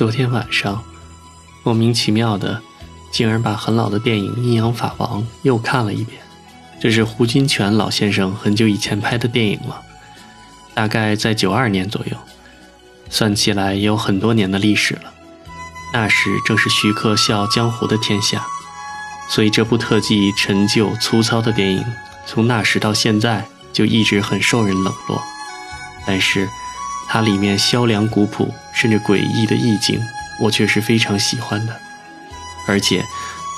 昨天晚上，莫名其妙的，竟然把很老的电影《阴阳法王》又看了一遍。这是胡金铨老先生很久以前拍的电影了，大概在九二年左右，算起来也有很多年的历史了。那时正是徐克笑江湖的天下，所以这部特技陈旧粗糙的电影，从那时到现在就一直很受人冷落。但是，它里面萧凉古朴甚至诡异的意境，我却是非常喜欢的，而且。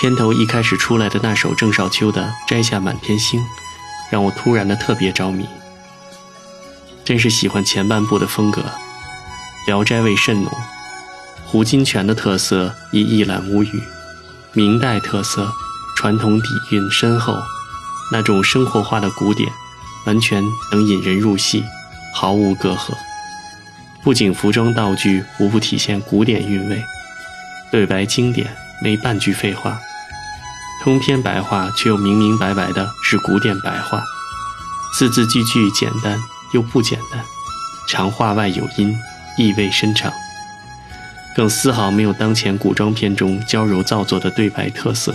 片头一开始出来的那首郑少秋的《摘下满天星》，让我突然的特别着迷。真是喜欢前半部的风格，《聊斋》味甚浓，胡金铨的特色已一览无余，明代特色，传统底蕴深厚，那种生活化的古典，完全能引人入戏，毫无隔阂。不仅服装道具无不体现古典韵味，对白经典，没半句废话。通篇白话却又明明白白的是古典白话，字字句句简单又不简单，长话外有音，意味深长，更丝毫没有当前古装片中娇柔造作的对白特色。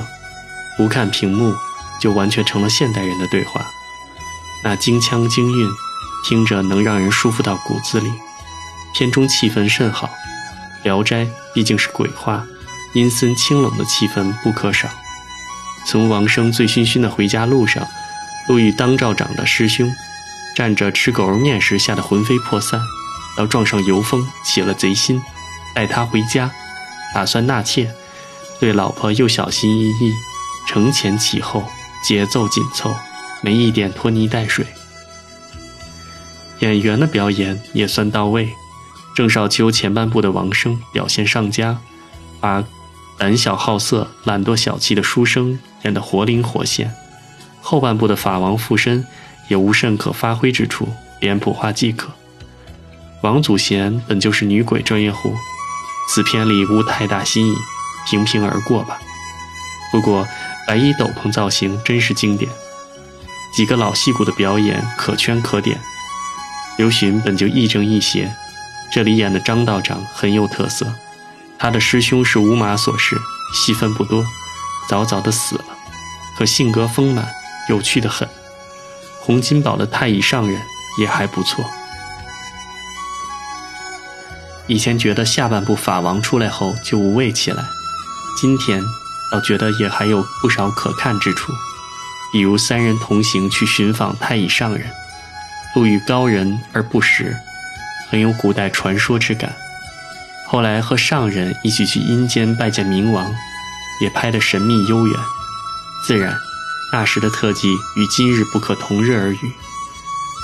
不看屏幕，就完全成了现代人的对话，那京腔京韵，听着能让人舒服到骨子里。片中气氛甚好，《聊斋》毕竟是鬼话，阴森清冷的气氛不可少。从王生醉醺醺的回家路上，路遇当照长的师兄，站着吃狗肉面时吓得魂飞魄散，到撞上游风起了贼心，带他回家，打算纳妾，对老婆又小心翼翼，承前启后，节奏紧凑，没一点拖泥带水。演员的表演也算到位，郑少秋前半部的王生表现上佳，把。胆小好色、懒惰小气的书生演得活灵活现，后半部的法王附身也无甚可发挥之处，脸谱化即可。王祖贤本就是女鬼专业户，此片里无太大新意，平平而过吧。不过白衣斗篷造型真是经典，几个老戏骨的表演可圈可点。刘洵本就亦正亦邪，这里演的张道长很有特色。他的师兄是吴马所饰，戏份不多，早早的死了，可性格丰满，有趣的很。洪金宝的太乙上人也还不错。以前觉得下半部法王出来后就无味起来，今天倒觉得也还有不少可看之处，比如三人同行去寻访太乙上人，路遇高人而不识，很有古代传说之感。后来和上人一起去阴间拜见冥王，也拍得神秘悠远。自然，那时的特技与今日不可同日而语。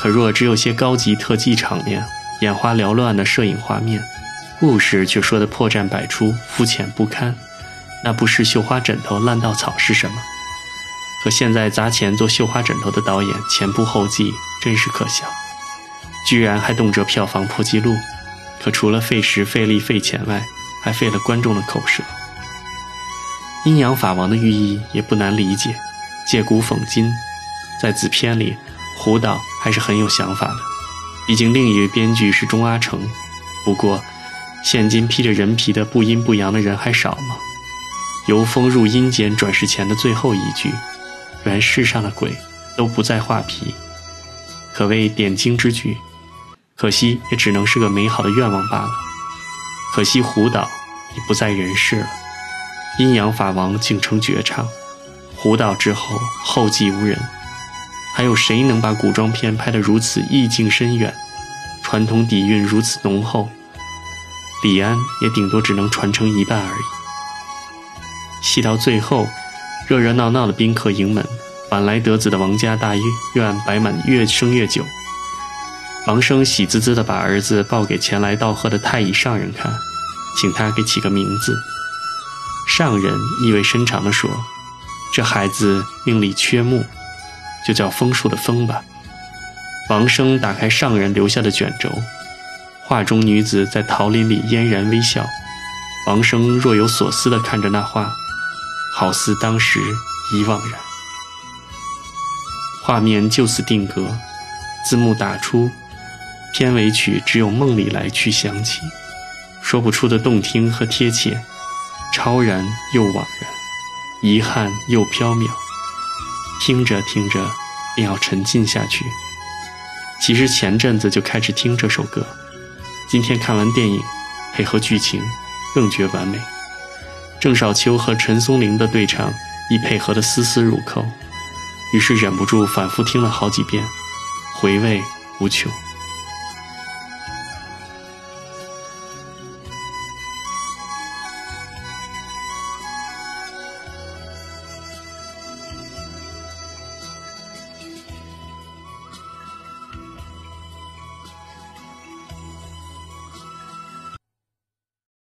可若只有些高级特技场面、眼花缭乱的摄影画面，故事却说得破绽百出、肤浅不堪，那不是绣花枕头烂稻草是什么？和现在砸钱做绣花枕头的导演前仆后继，真是可笑，居然还动辄票房破纪录。可除了费时费力费钱外，还费了观众的口舌。阴阳法王的寓意也不难理解，借古讽今，在此片里，胡导还是很有想法的。毕竟另一位编剧是钟阿成。不过，现今披着人皮的不阴不阳的人还少吗？由风入阴间转世前的最后一句，原世上的鬼都不再画皮，可谓点睛之句。可惜，也只能是个美好的愿望罢了。可惜胡导已不在人世了，阴阳法王竟成绝唱。胡导之后，后继无人。还有谁能把古装片拍得如此意境深远，传统底蕴如此浓厚？李安也顶多只能传承一半而已。戏到最后，热热闹闹的宾客迎门，晚来得子的王家大院摆满越生越久。王生喜滋滋地把儿子抱给前来道贺的太乙上人看，请他给起个名字。上人意味深长地说：“这孩子命里缺木，就叫枫树的枫吧。”王生打开上人留下的卷轴，画中女子在桃林里嫣然微笑。王生若有所思地看着那画，好似当时已惘然。画面就此定格，字幕打出。片尾曲只有梦里来去响起，说不出的动听和贴切，超然又惘然，遗憾又缥缈。听着听着，便要沉浸下去。其实前阵子就开始听这首歌，今天看完电影，配合剧情，更觉完美。郑少秋和陈松伶的对唱亦配合得丝丝入扣，于是忍不住反复听了好几遍，回味无穷。